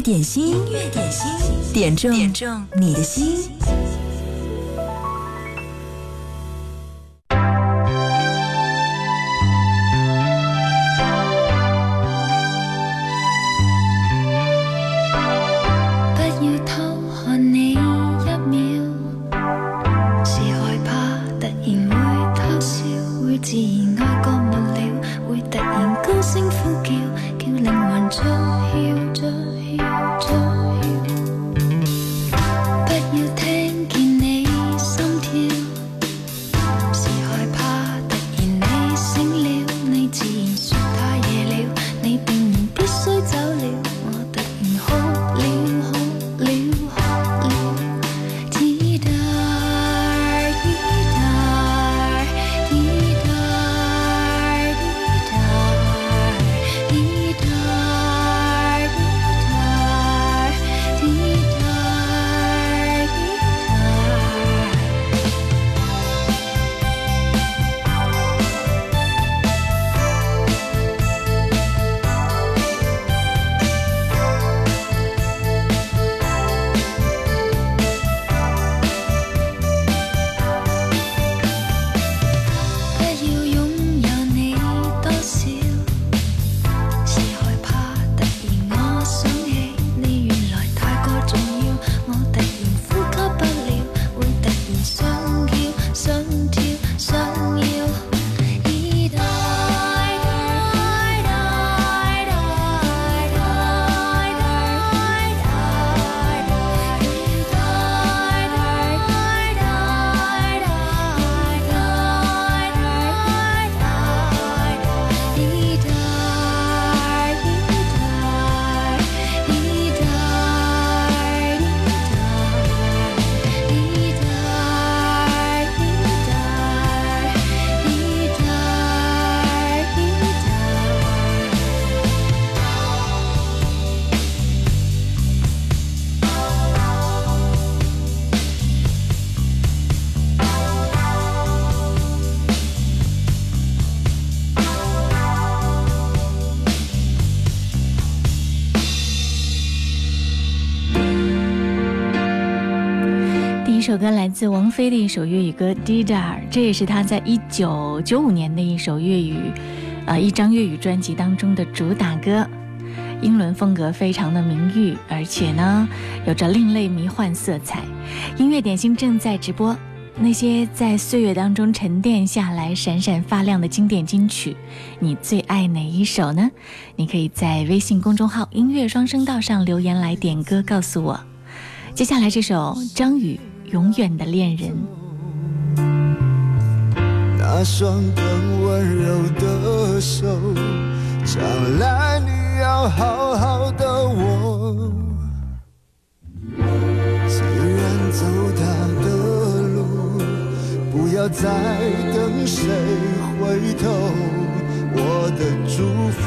乐点心，音乐点心，点中点中你的心。首歌来自王菲的一首粤语歌《Dida》，这也是她在一九九五年的一首粤语，呃，一张粤语专辑当中的主打歌。英伦风格非常的明郁，而且呢，有着另类迷幻色彩。音乐点心正在直播，那些在岁月当中沉淀下来、闪闪发亮的经典金曲，你最爱哪一首呢？你可以在微信公众号“音乐双声道”上留言来点歌，告诉我。接下来这首张宇。永远的恋人，那双更温柔的手，将来你要好好的握。既然走他的路，不要再等谁回头。我的祝福，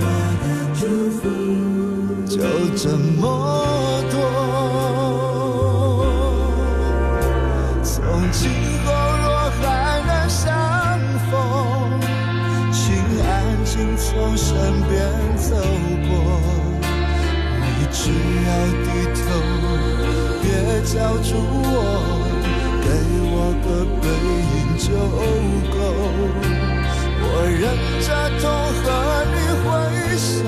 我的祝福，就这么。别叫住我，给我个背影就够。我忍着痛和你挥手，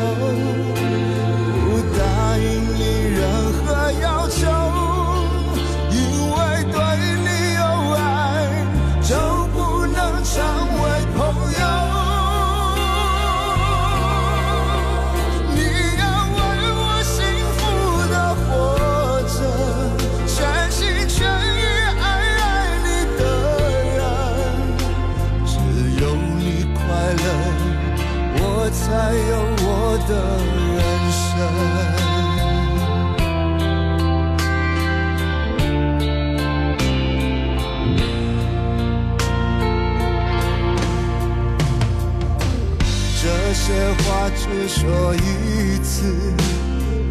的人生，这些话只说一次，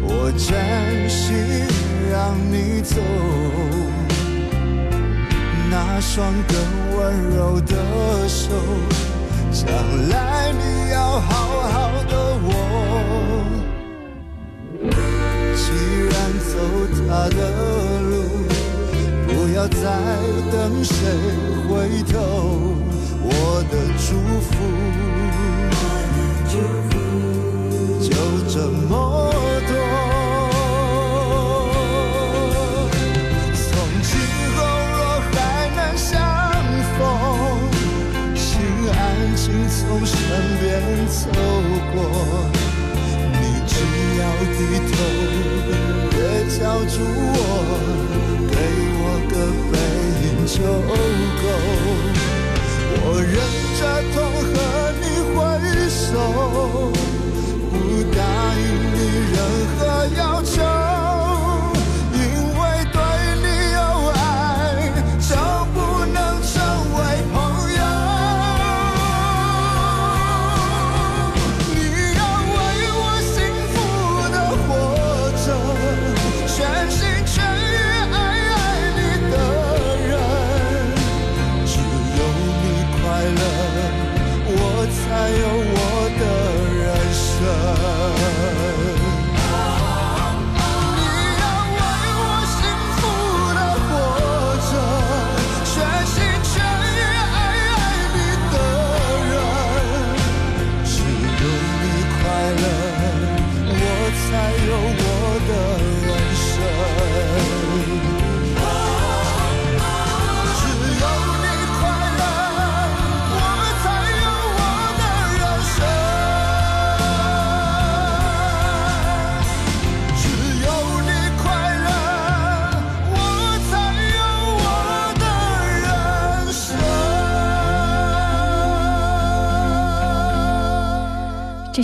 我真心让你走。那双更温柔的手，将来你要好好的握。依然走他的路，不要再等谁回头。我的祝福，就这么多。从今后若还能相逢，请安静从身边走过。低头，别叫住我，给我个背影就够。我忍着痛和你挥手，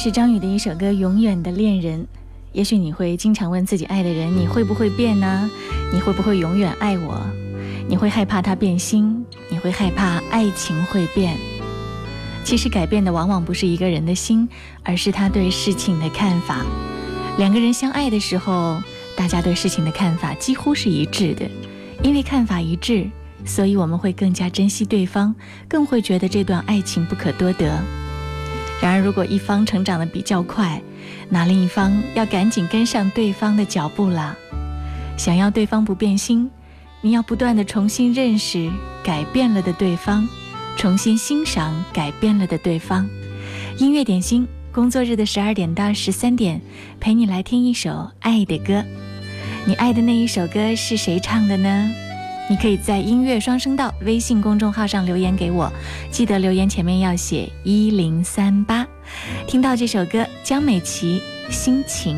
是张宇的一首歌《永远的恋人》。也许你会经常问自己爱的人：你会不会变呢？你会不会永远爱我？你会害怕他变心？你会害怕爱情会变？其实改变的往往不是一个人的心，而是他对事情的看法。两个人相爱的时候，大家对事情的看法几乎是一致的。因为看法一致，所以我们会更加珍惜对方，更会觉得这段爱情不可多得。然而，如果一方成长的比较快，那另一方要赶紧跟上对方的脚步了。想要对方不变心，你要不断的重新认识改变了的对方，重新欣赏改变了的对方。音乐点心，工作日的十二点到十三点，陪你来听一首爱的歌。你爱的那一首歌是谁唱的呢？你可以在音乐双声道微信公众号上留言给我，记得留言前面要写一零三八。听到这首歌，江美琪《心情》。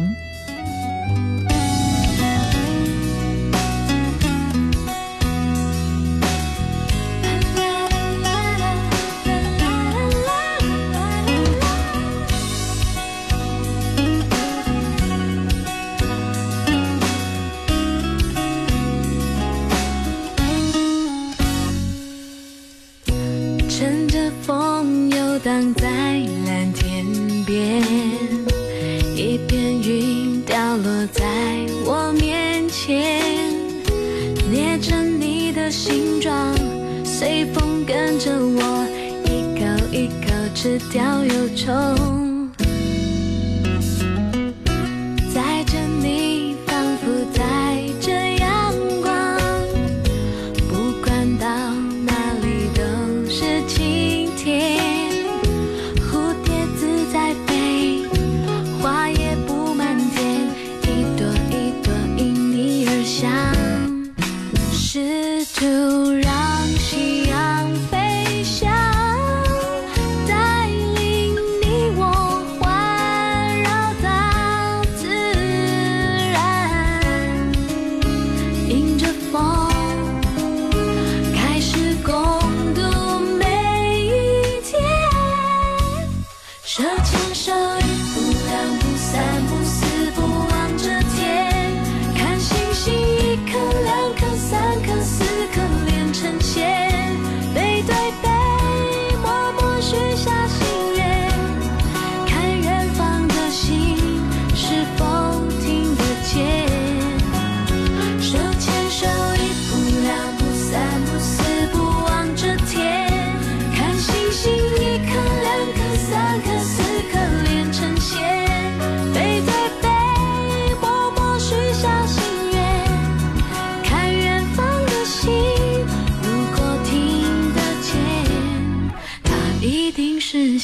手牵手。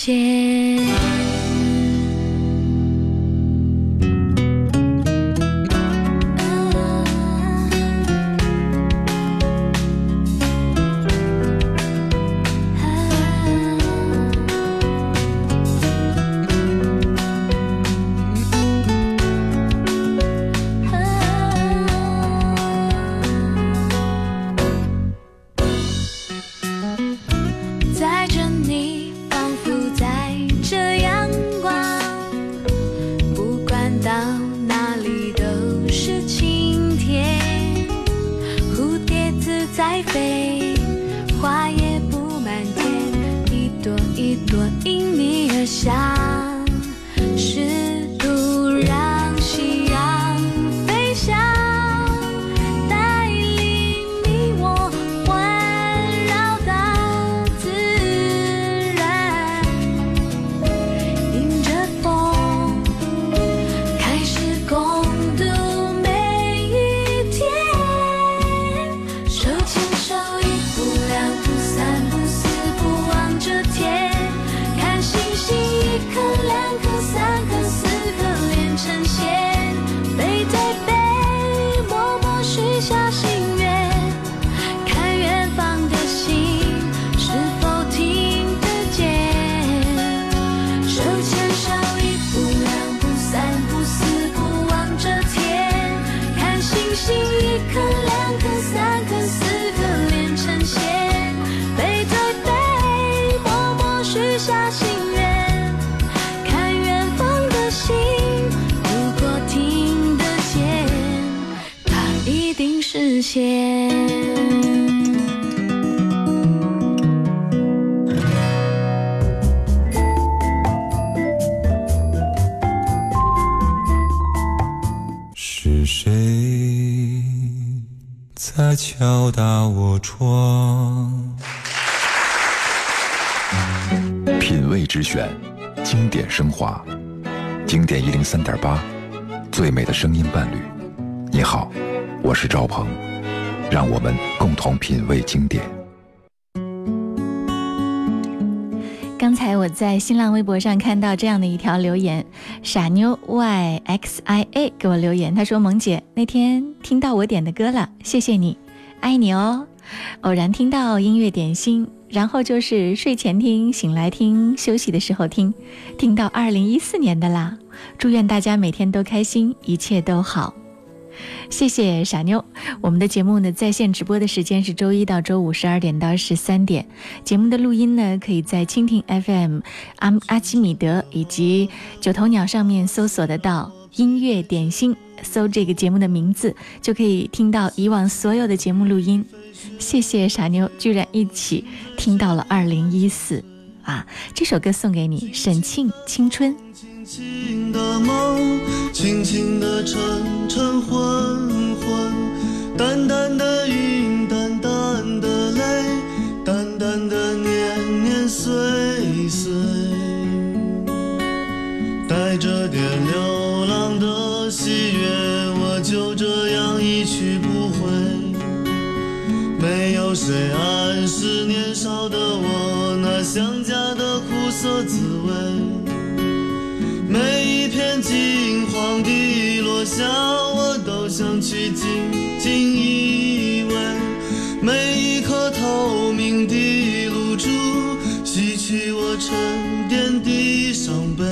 给零三点八，最美的声音伴侣。你好，我是赵鹏。让我们共同品味经典。刚才我在新浪微博上看到这样的一条留言，傻妞 y x i a 给我留言，他说：“萌姐那天听到我点的歌了，谢谢你，爱你哦。偶然听到音乐点心，然后就是睡前听、醒来听、休息的时候听，听到二零一四年的啦。祝愿大家每天都开心，一切都好。”谢谢傻妞。我们的节目呢，在线直播的时间是周一到周五十二点到十三点。节目的录音呢，可以在蜻蜓 FM、阿阿基米德以及九头鸟上面搜索得到“音乐点心”，搜这个节目的名字，就可以听到以往所有的节目录音。谢谢傻妞，居然一起听到了二零一四啊！这首歌送给你，沈庆《青春》。轻轻的梦，轻轻的沉沉昏昏，淡淡的云，淡淡的泪，淡淡的年年岁岁，带着点流浪的喜悦，我就这样一去有谁暗示年少的我那想家的苦涩滋味。每一片金黄的落下，我都想去紧紧依偎；每一颗透明的露珠，洗去我沉淀的伤悲。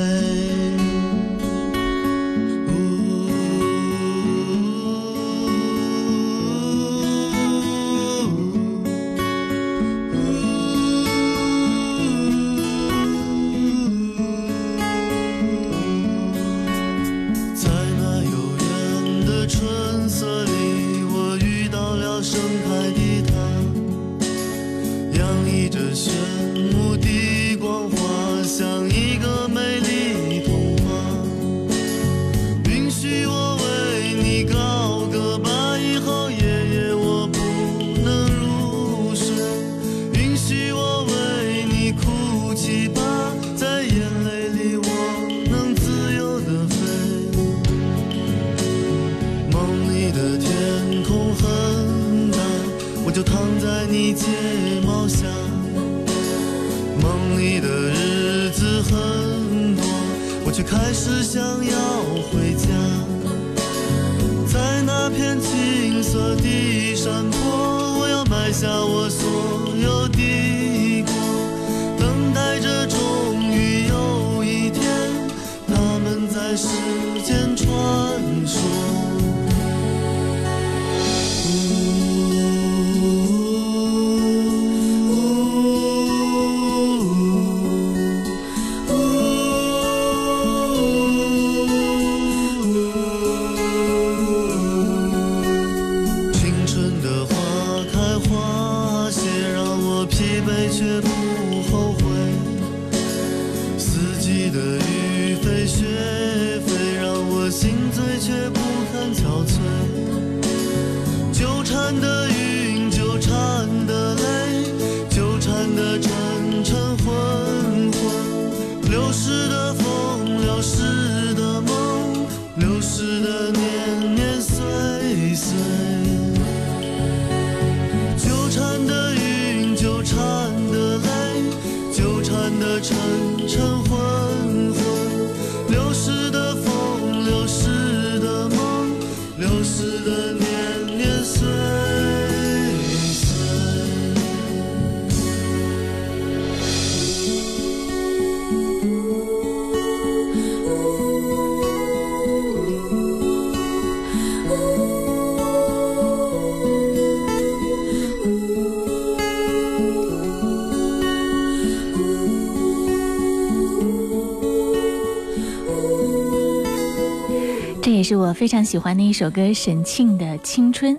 非常喜欢的一首歌，沈庆的《青春》。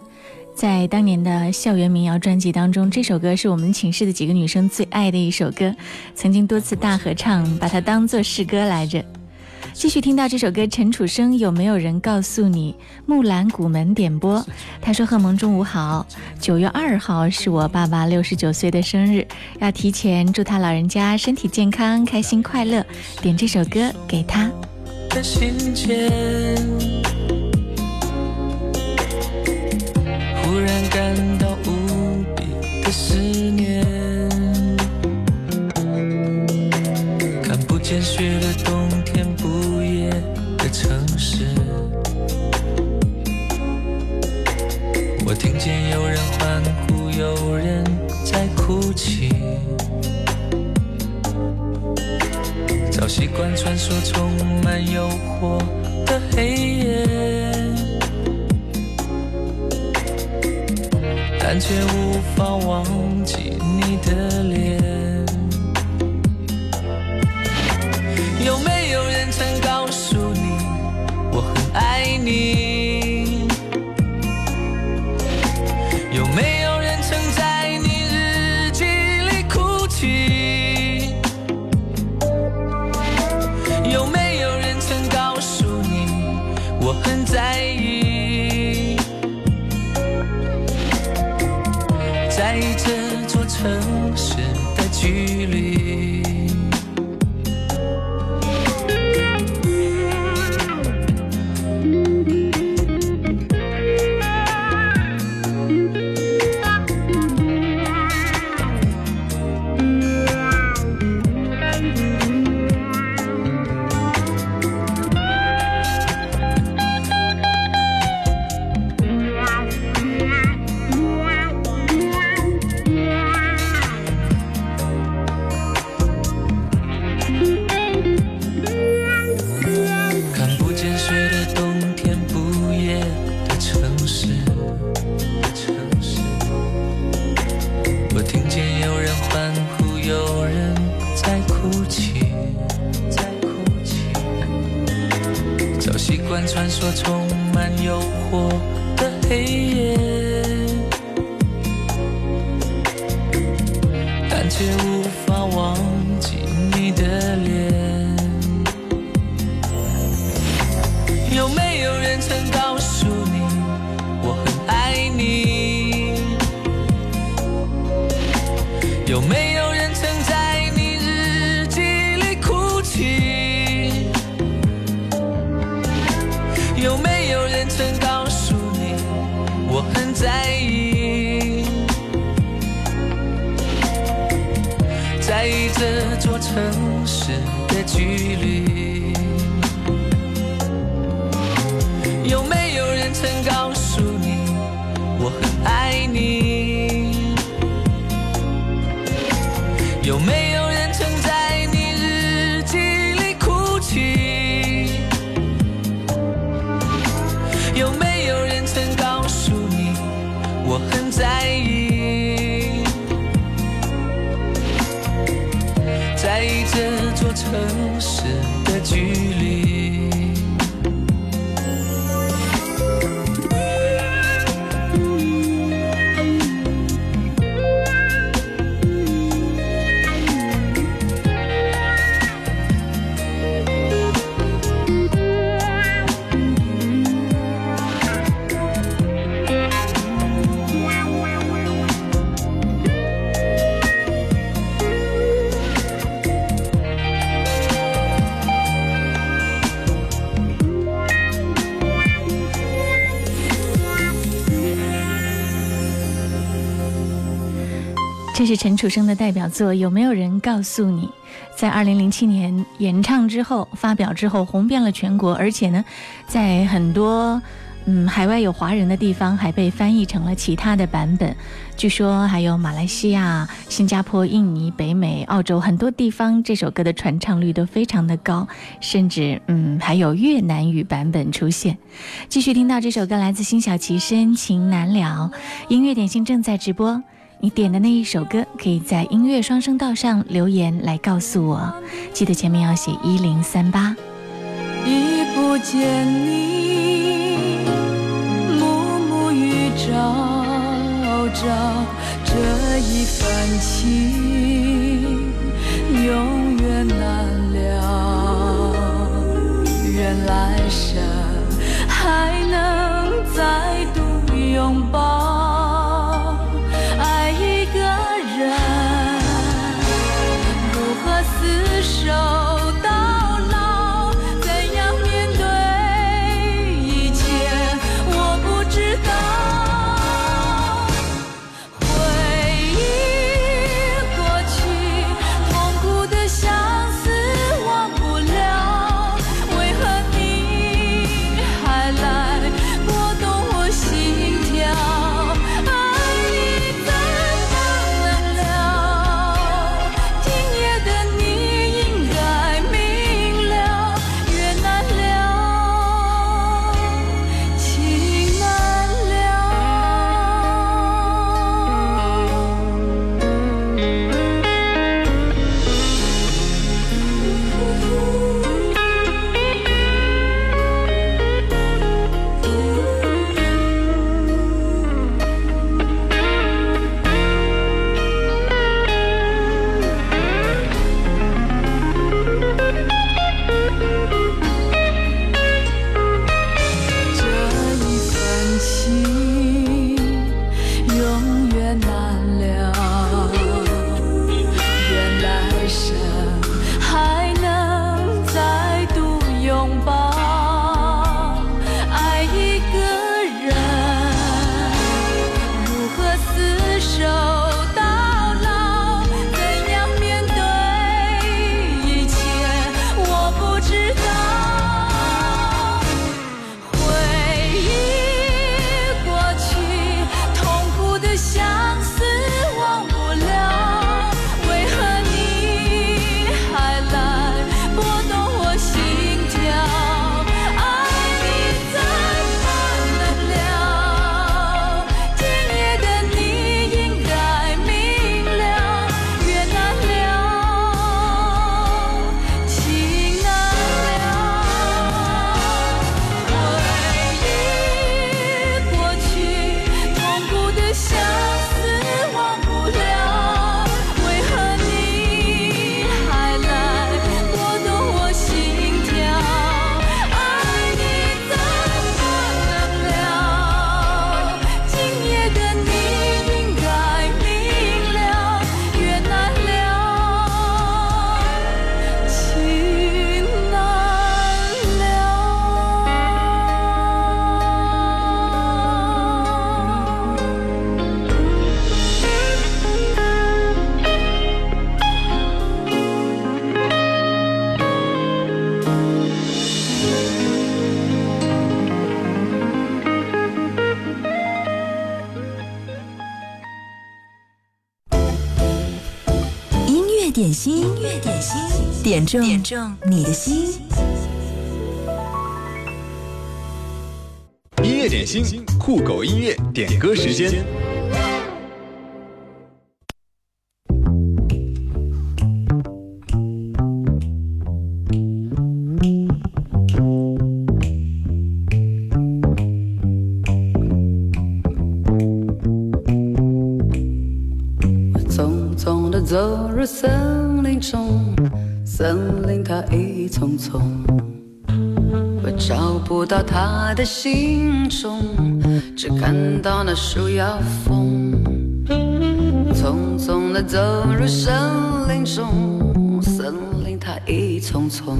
在当年的校园民谣专辑当中，这首歌是我们寝室的几个女生最爱的一首歌，曾经多次大合唱，把它当做诗歌来着。继续听到这首歌，陈楚生有没有人告诉你？木兰古门点播，他说：“贺萌中午好，九月二号是我爸爸六十九岁的生日，要提前祝他老人家身体健康、开心快乐，点这首歌给他。”的心间，感到无比的思念。看不见雪的冬天，不夜的城市。我听见有人欢呼，有人在哭泣。早习惯穿梭充满诱惑的黑夜，但却无法忘记你的脸。有没有人曾告诉你，我很爱你？有没有人曾在你日记里哭泣？有没有人曾告诉你，我很在意，城市的距离。陈楚生的代表作。有没有人告诉你，在二零零七年演唱之后、发表之后，红遍了全国，而且呢，在很多嗯海外有华人的地方，还被翻译成了其他的版本。据说还有马来西亚、新加坡、印尼、北美、澳洲很多地方，这首歌的传唱率都非常的高，甚至嗯还有越南语版本出现。继续听到这首歌，来自辛晓琪，《深情难了》。音乐点心正在直播。你点的那一首歌，可以在音乐双声道上留言来告诉我，记得前面要写一零三八。一不见你，暮暮与朝朝，这一份情永远难了。愿来生还能再度拥抱。点中点中你的心，音乐点心，酷狗音乐点歌时间。他的行踪，只看到那树摇风。匆匆的走入森林中，森林它一丛丛，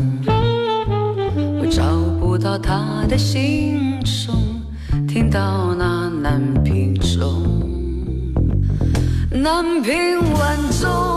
我找不到他的行踪，听到那南屏钟。南屏晚钟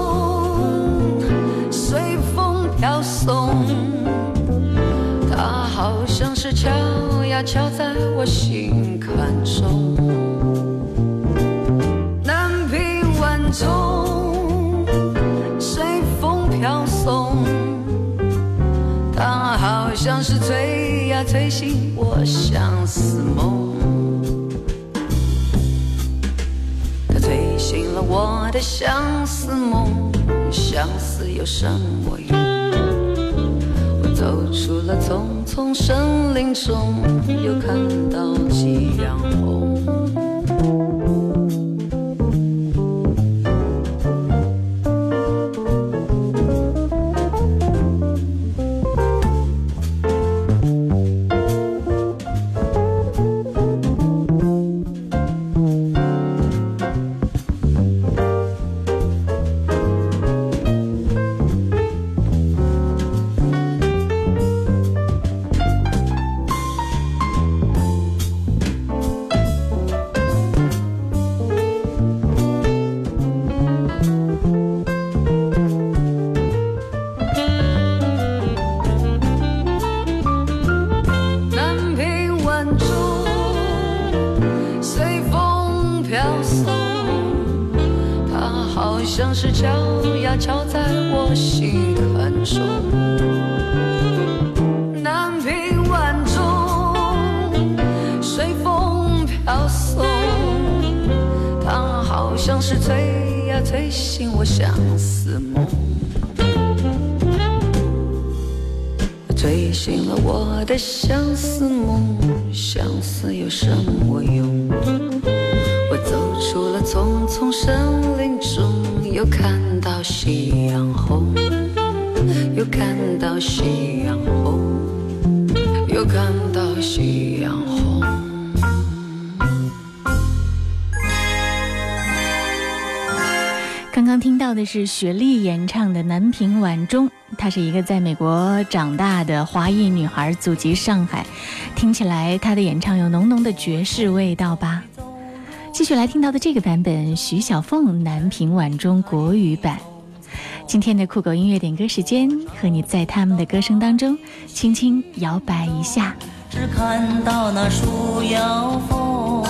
像是催呀催醒我相思梦。它催醒了我的相思梦，相思有什么用？我走出了丛丛森林中，又看到夕阳红。森林中，又看到夕阳红，又看到夕阳红，又看到夕阳红。刚刚听到的是雪莉演唱的《南屏晚钟》，她是一个在美国长大的华裔女孩，祖籍上海。听起来她的演唱有浓浓的爵士味道吧？继续来听到的这个版本，徐小凤《南屏晚钟》国语版。今天的酷狗音乐点歌时间，和你在他们的歌声当中轻轻摇摆一下。只看到那树摇风，我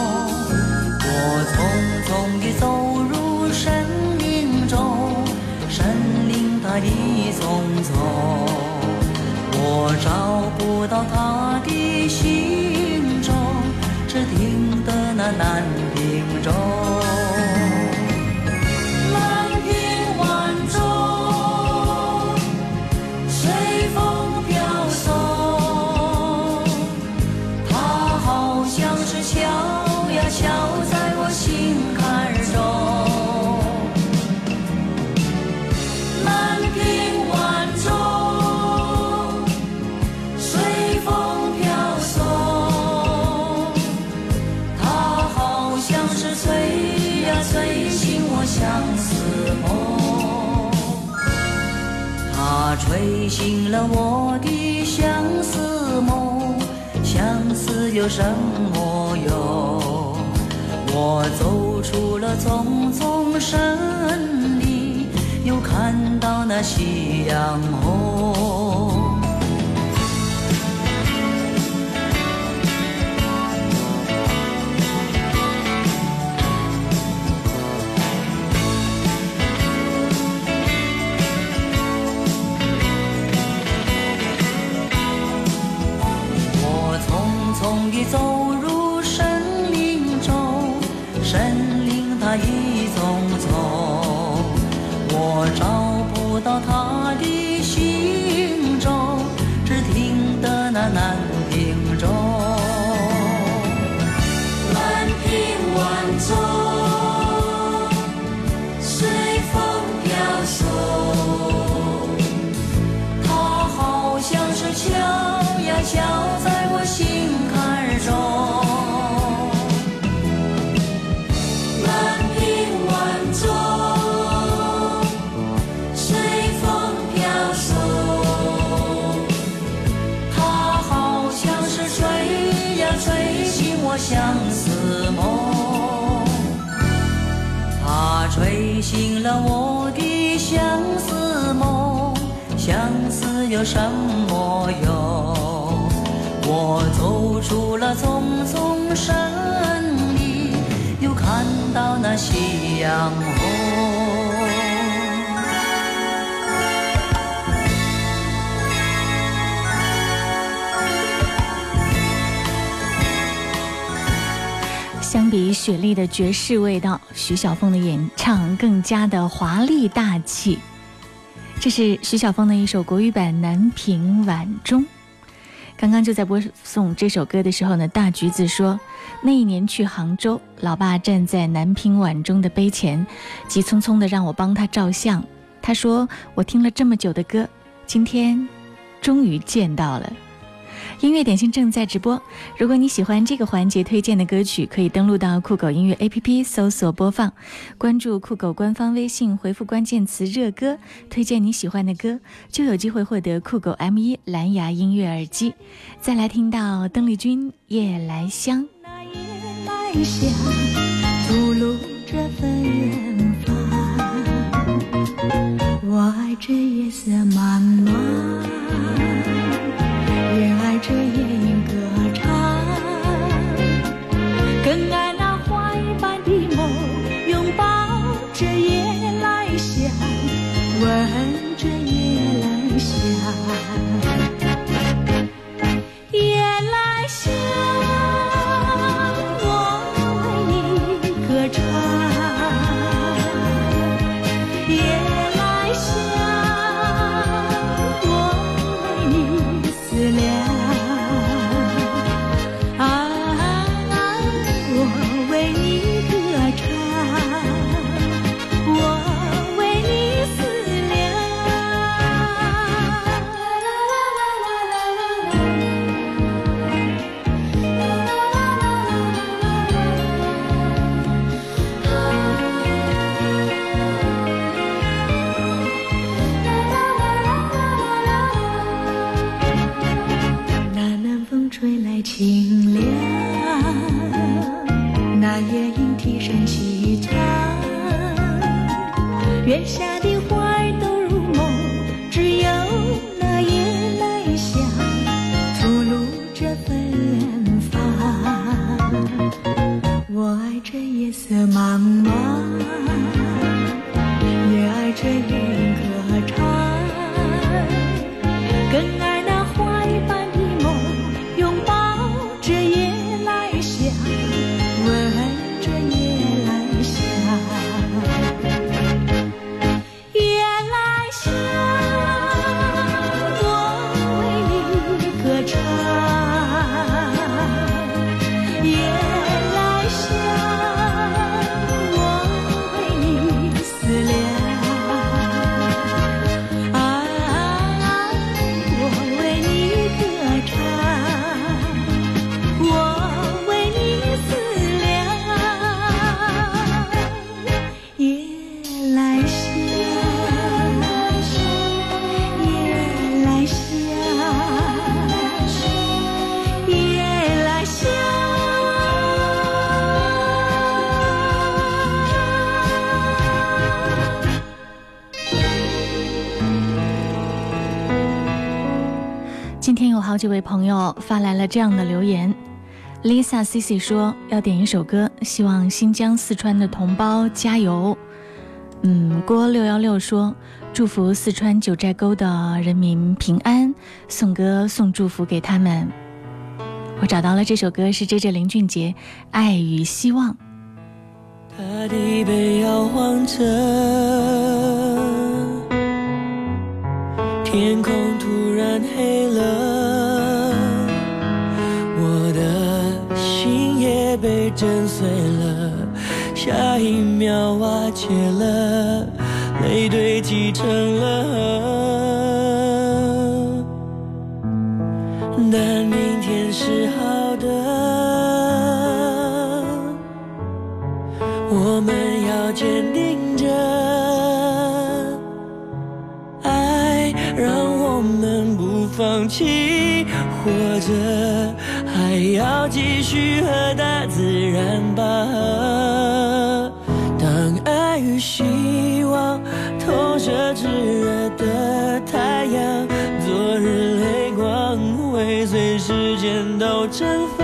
匆匆地走入森林中，森林它一丛丛，我找不到他的行踪，只听得那南吹醒了我的相思梦，相思有什么用？我走出了丛丛森林，又看到那夕阳红。什么用？我走出了丛丛森林，又看到那夕阳红。相比雪莉的爵士味道，徐小凤的演唱更加的华丽大气。这是徐小凤的一首国语版《南屏晚钟》。刚刚就在播送这首歌的时候呢，大橘子说，那一年去杭州，老爸站在南屏晚钟的碑前，急匆匆的让我帮他照相。他说，我听了这么久的歌，今天终于见到了。音乐点心正在直播。如果你喜欢这个环节推荐的歌曲，可以登录到酷狗音乐 APP 搜索播放，关注酷狗官方微信，回复关键词“热歌”，推荐你喜欢的歌，就有机会获得酷狗 M1 蓝牙音乐耳机。再来听到邓丽君《夜来香》。那夜来香，吐露着芬芳。我爱这夜色茫茫。也这位朋友发来了这样的留言，Lisa C C 说要点一首歌，希望新疆、四川的同胞加油。嗯，郭六幺六说祝福四川九寨沟的人民平安，送歌送祝福给他们。我找到了这首歌，是 J J 林俊杰《爱与希望》。大地被摇晃着，天空突然黑了，也被震碎了，下一秒瓦解了，泪堆积成了河。但明天是好的，我们要坚定着，爱让我们不放弃，活着还要继续和大自然拔河。当爱与希望投射炙热的太阳，昨日泪光会随时间都蒸发。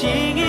情。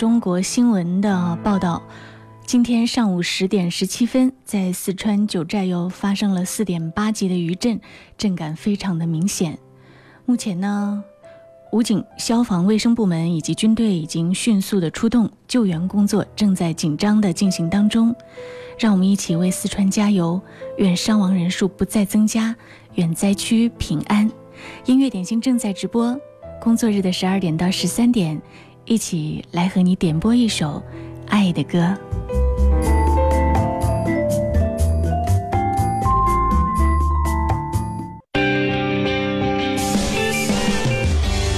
中国新闻的报道，今天上午十点十七分，在四川九寨又发生了四点八级的余震，震感非常的明显。目前呢，武警、消防、卫生部门以及军队已经迅速的出动，救援工作正在紧张的进行当中。让我们一起为四川加油，愿伤亡人数不再增加，愿灾区平安。音乐点心正在直播，工作日的十二点到十三点。一起来和你点播一首爱的歌。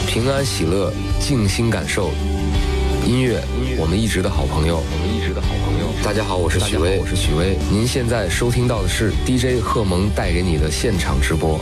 平安喜乐，静心感受。音乐，我们一直的好朋友。我们一直的好朋友。大家好，我是许巍，我是许巍。您现在收听到的是 DJ 贺蒙带给你的现场直播。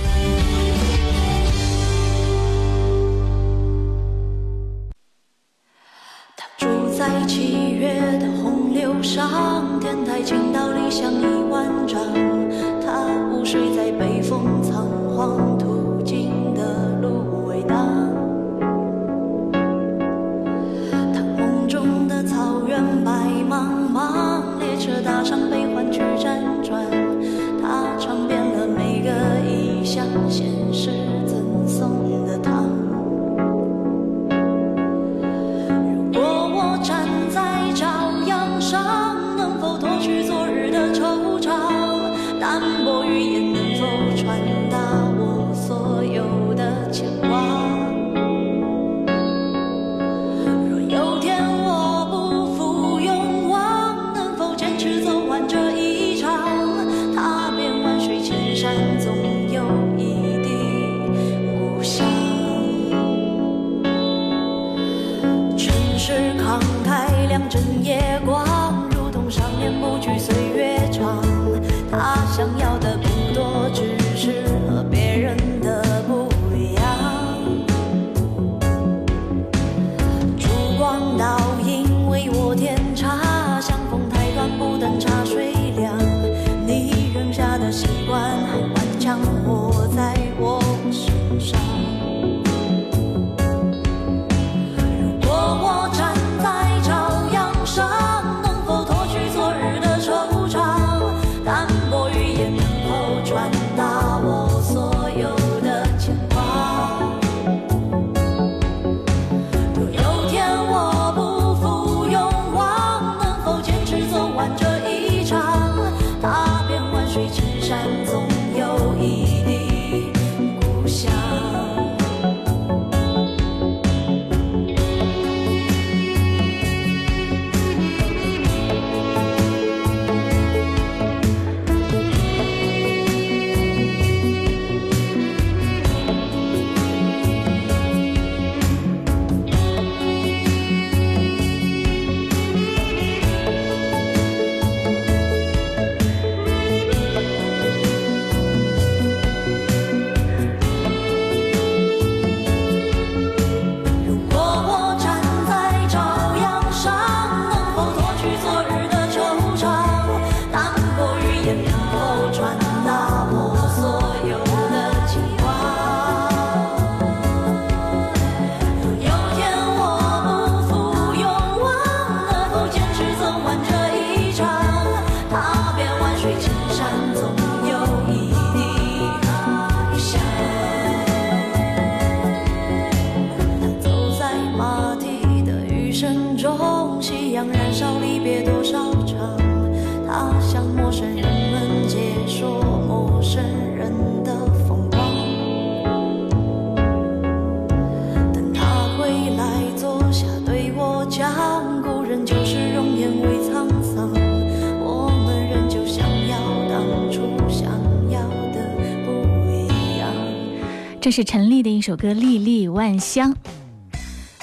这是陈粒的一首歌《粒粒万香》，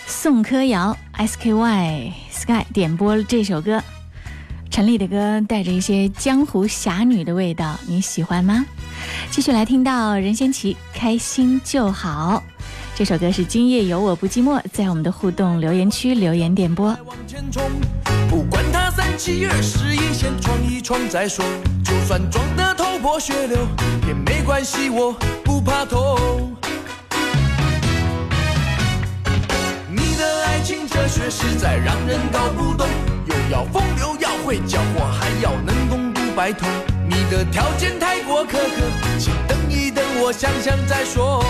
宋柯瑶 SKY Sky 点播了这首歌。陈粒的歌带着一些江湖侠女的味道，你喜欢吗？继续来听到任贤齐《开心就好》这首歌是今夜有我不寂寞，在我们的互动留言区留言点播。往前冲，不管他三七二十一，先闯一闯再说。就算撞得头破血流也没关系，我不怕痛。你的爱情哲学实在让人搞不懂，又要风流要会教我，还要能共度白头。你的条件太过苛刻，请等一等，我想想再说。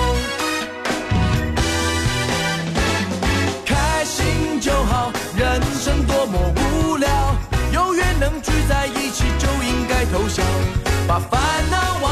就好，人生多么无聊，有缘能聚在一起就应该偷笑，把烦恼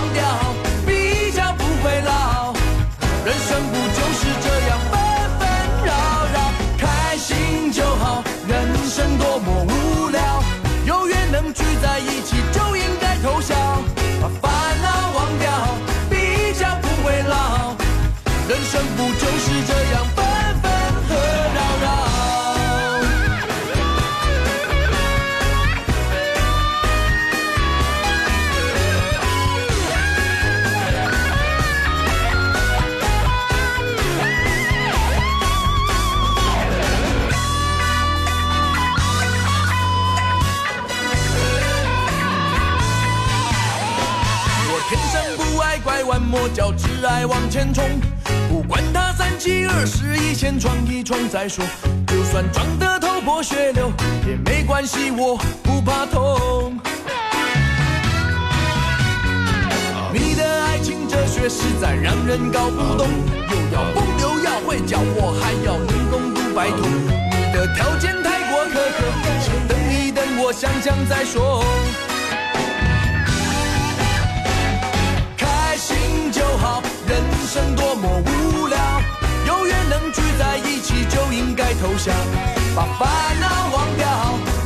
拐弯抹角，只爱往前冲。不管他三七二十一，先闯一闯再说。就算撞得头破血流也没关系，我不怕痛。你的爱情哲学实在让人搞不懂，又要风流要会教我，还要能共度白头。你的条件太过苛刻，先等一等，我想想再说。生多么无聊，有缘能聚在一起就应该投降，把烦恼忘掉，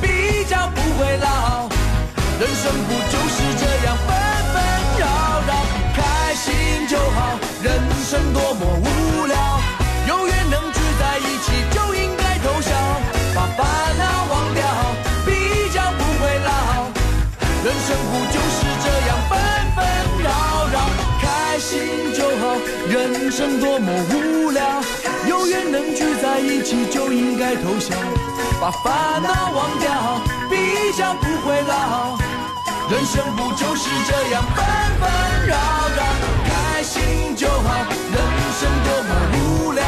比较不会老。人生不就是这样纷纷扰扰，开心就好，人生多么无么无聊，有缘能聚在一起就应该偷笑，把烦恼忘掉，比较不会老。人生不就是这样纷纷扰扰，开心就好，人生多么无聊，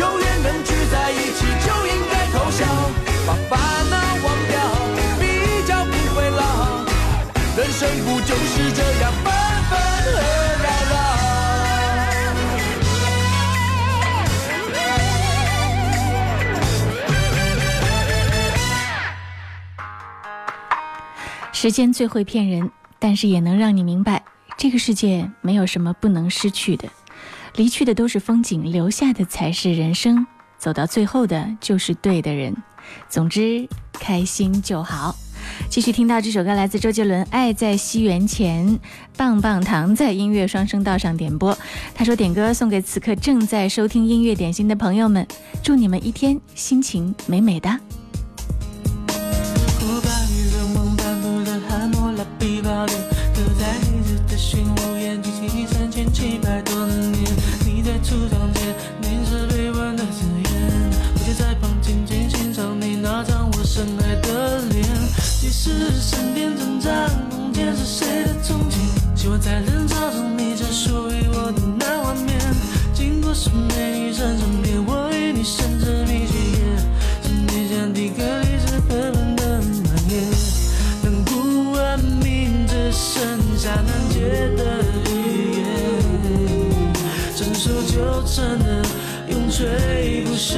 有缘能聚在一起就应该偷笑，把烦恼忘掉，比较不会老。人生不就是这样时间最会骗人，但是也能让你明白，这个世界没有什么不能失去的，离去的都是风景，留下的才是人生。走到最后的就是对的人。总之，开心就好。继续听到这首歌，来自周杰伦，《爱在西元前》，棒棒糖在音乐双声道上点播。他说点歌送给此刻正在收听音乐点心的朋友们，祝你们一天心情美美的。深爱的脸。即使身边挣扎，梦见是谁的憧憬，希望在人潮中你只属于我的那画面。经过是美女站身边，我与你甚至密去夜，是你像第个离子纷乱的蔓延，能不完明只剩下难解的语言，伸手就成了永垂不朽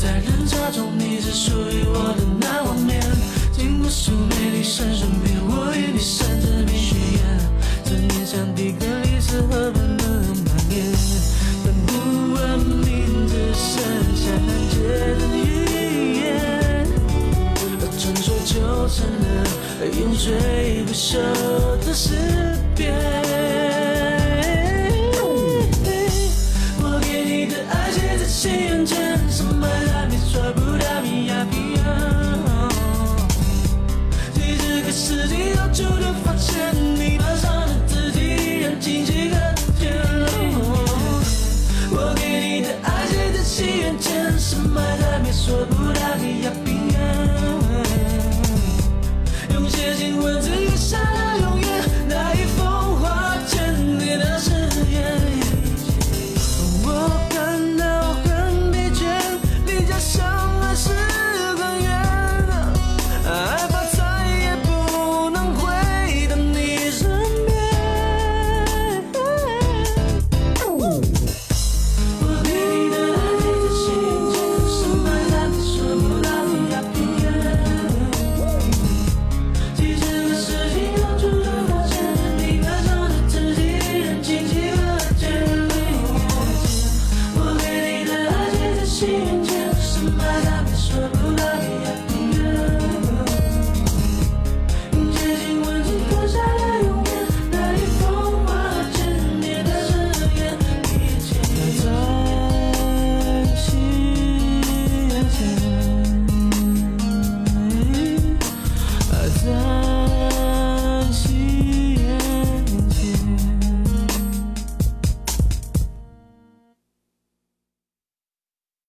在人潮中，你是属于我的那画面。经过数美丽山身边，我与你闪着明雪烟。思念像第个历史河畔的蔓延，但不问名字，剩下难解的语言。传说就成了永垂不朽的诗篇。